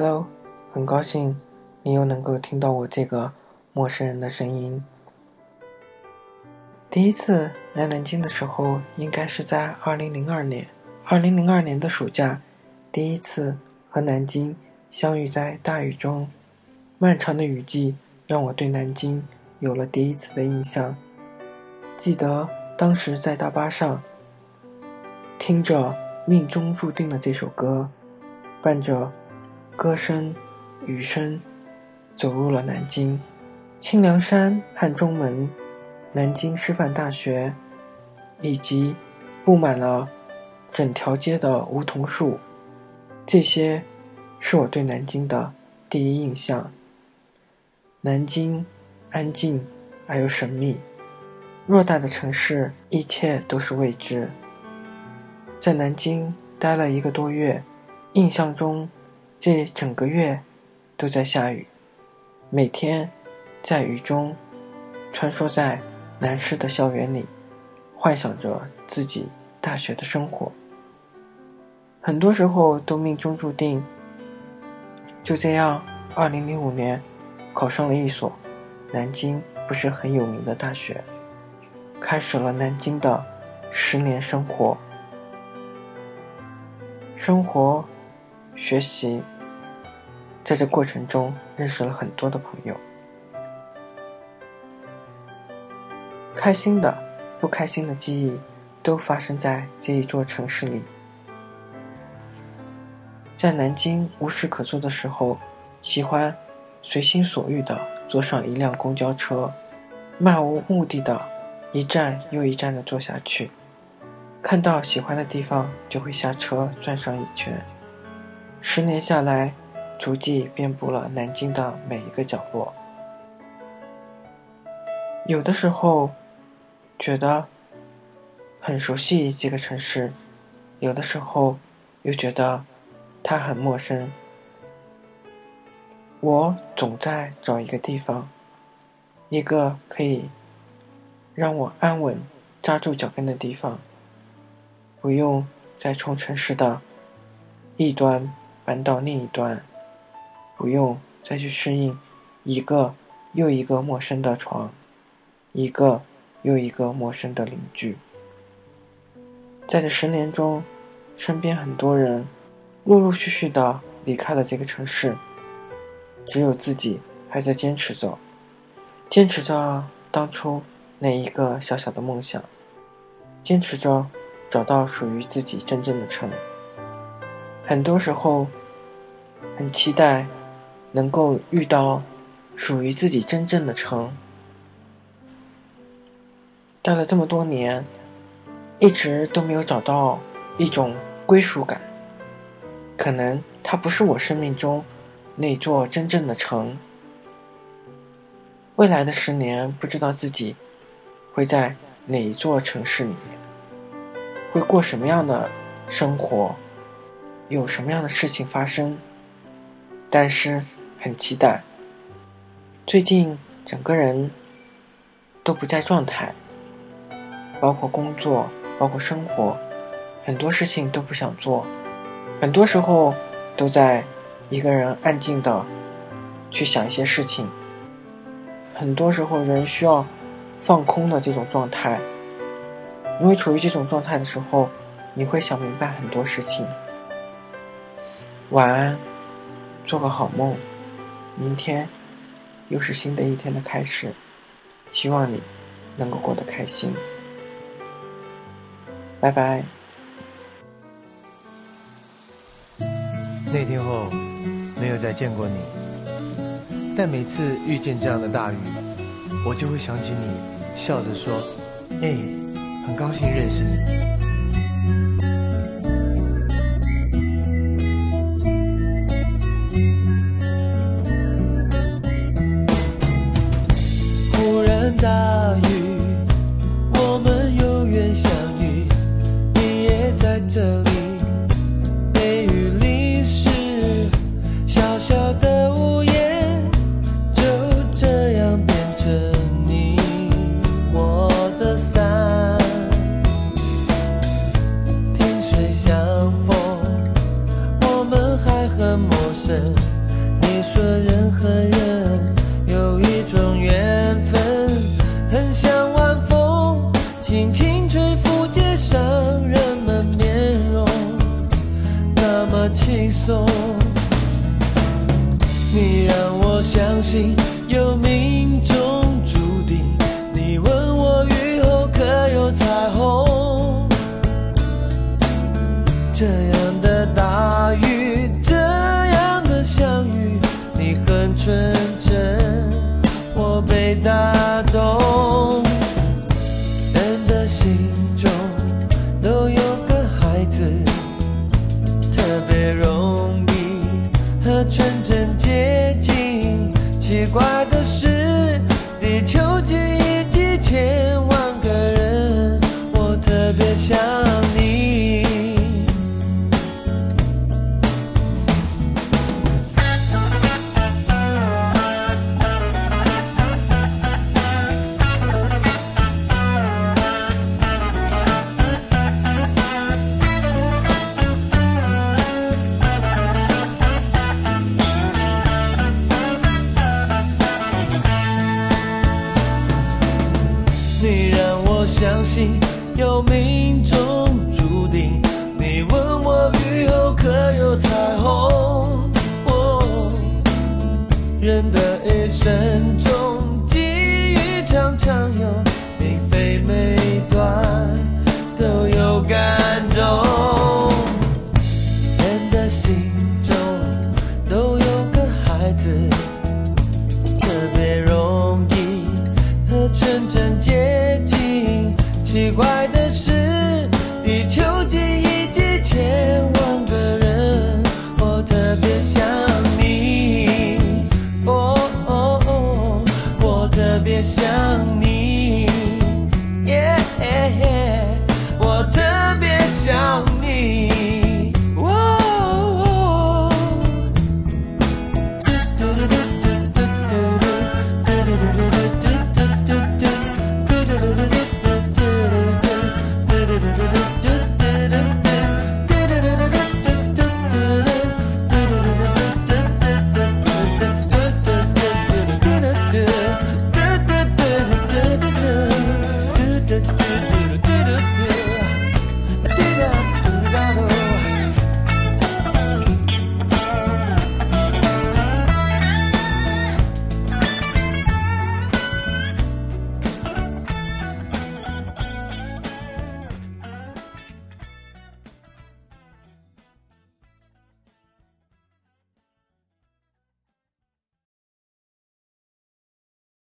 Hello，很高兴你又能够听到我这个陌生人的声音。第一次来南京的时候，应该是在二零零二年。二零零二年的暑假，第一次和南京相遇在大雨中。漫长的雨季让我对南京有了第一次的印象。记得当时在大巴上，听着《命中注定》的这首歌，伴着歌声、雨声，走入了南京。清凉山、汉中门、南京师范大学，以及布满了整条街的梧桐树，这些是我对南京的第一印象。南京，安静而又神秘。偌大的城市，一切都是未知。在南京待了一个多月，印象中，这整个月都在下雨。每天在雨中穿梭在南师的校园里，幻想着自己大学的生活。很多时候都命中注定。就这样，二零零五年考上了一所南京不是很有名的大学。开始了南京的十年生活，生活、学习，在这过程中认识了很多的朋友，开心的、不开心的记忆都发生在这一座城市里。在南京无事可做的时候，喜欢随心所欲的坐上一辆公交车，漫无目的的。一站又一站的坐下去，看到喜欢的地方就会下车转上一圈。十年下来，足迹遍布了南京的每一个角落。有的时候觉得很熟悉这个城市，有的时候又觉得它很陌生。我总在找一个地方，一个可以。让我安稳扎住脚跟的地方，不用再从城市的一端搬到另一端，不用再去适应一个又一个陌生的床，一个又一个陌生的邻居。在这十年中，身边很多人陆陆续续的离开了这个城市，只有自己还在坚持着，坚持着当初。那一个小小的梦想，坚持着找到属于自己真正的城。很多时候，很期待能够遇到属于自己真正的城。待了这么多年，一直都没有找到一种归属感。可能它不是我生命中那座真正的城。未来的十年，不知道自己。会在哪一座城市里面？会过什么样的生活？有什么样的事情发生？但是很期待。最近整个人都不在状态，包括工作，包括生活，很多事情都不想做。很多时候都在一个人安静的去想一些事情。很多时候人需要。放空的这种状态，因为处于这种状态的时候，你会想明白很多事情。晚安，做个好梦，明天又是新的一天的开始，希望你能够过得开心。拜拜。那天后没有再见过你，但每次遇见这样的大雨。我就会想起你，笑着说：“哎，很高兴认识你。”种缘分，很像晚风，轻轻吹拂街上人们面容，那么轻松。你让我相信有命。有命中注定你问我雨后可有彩虹？人的一生。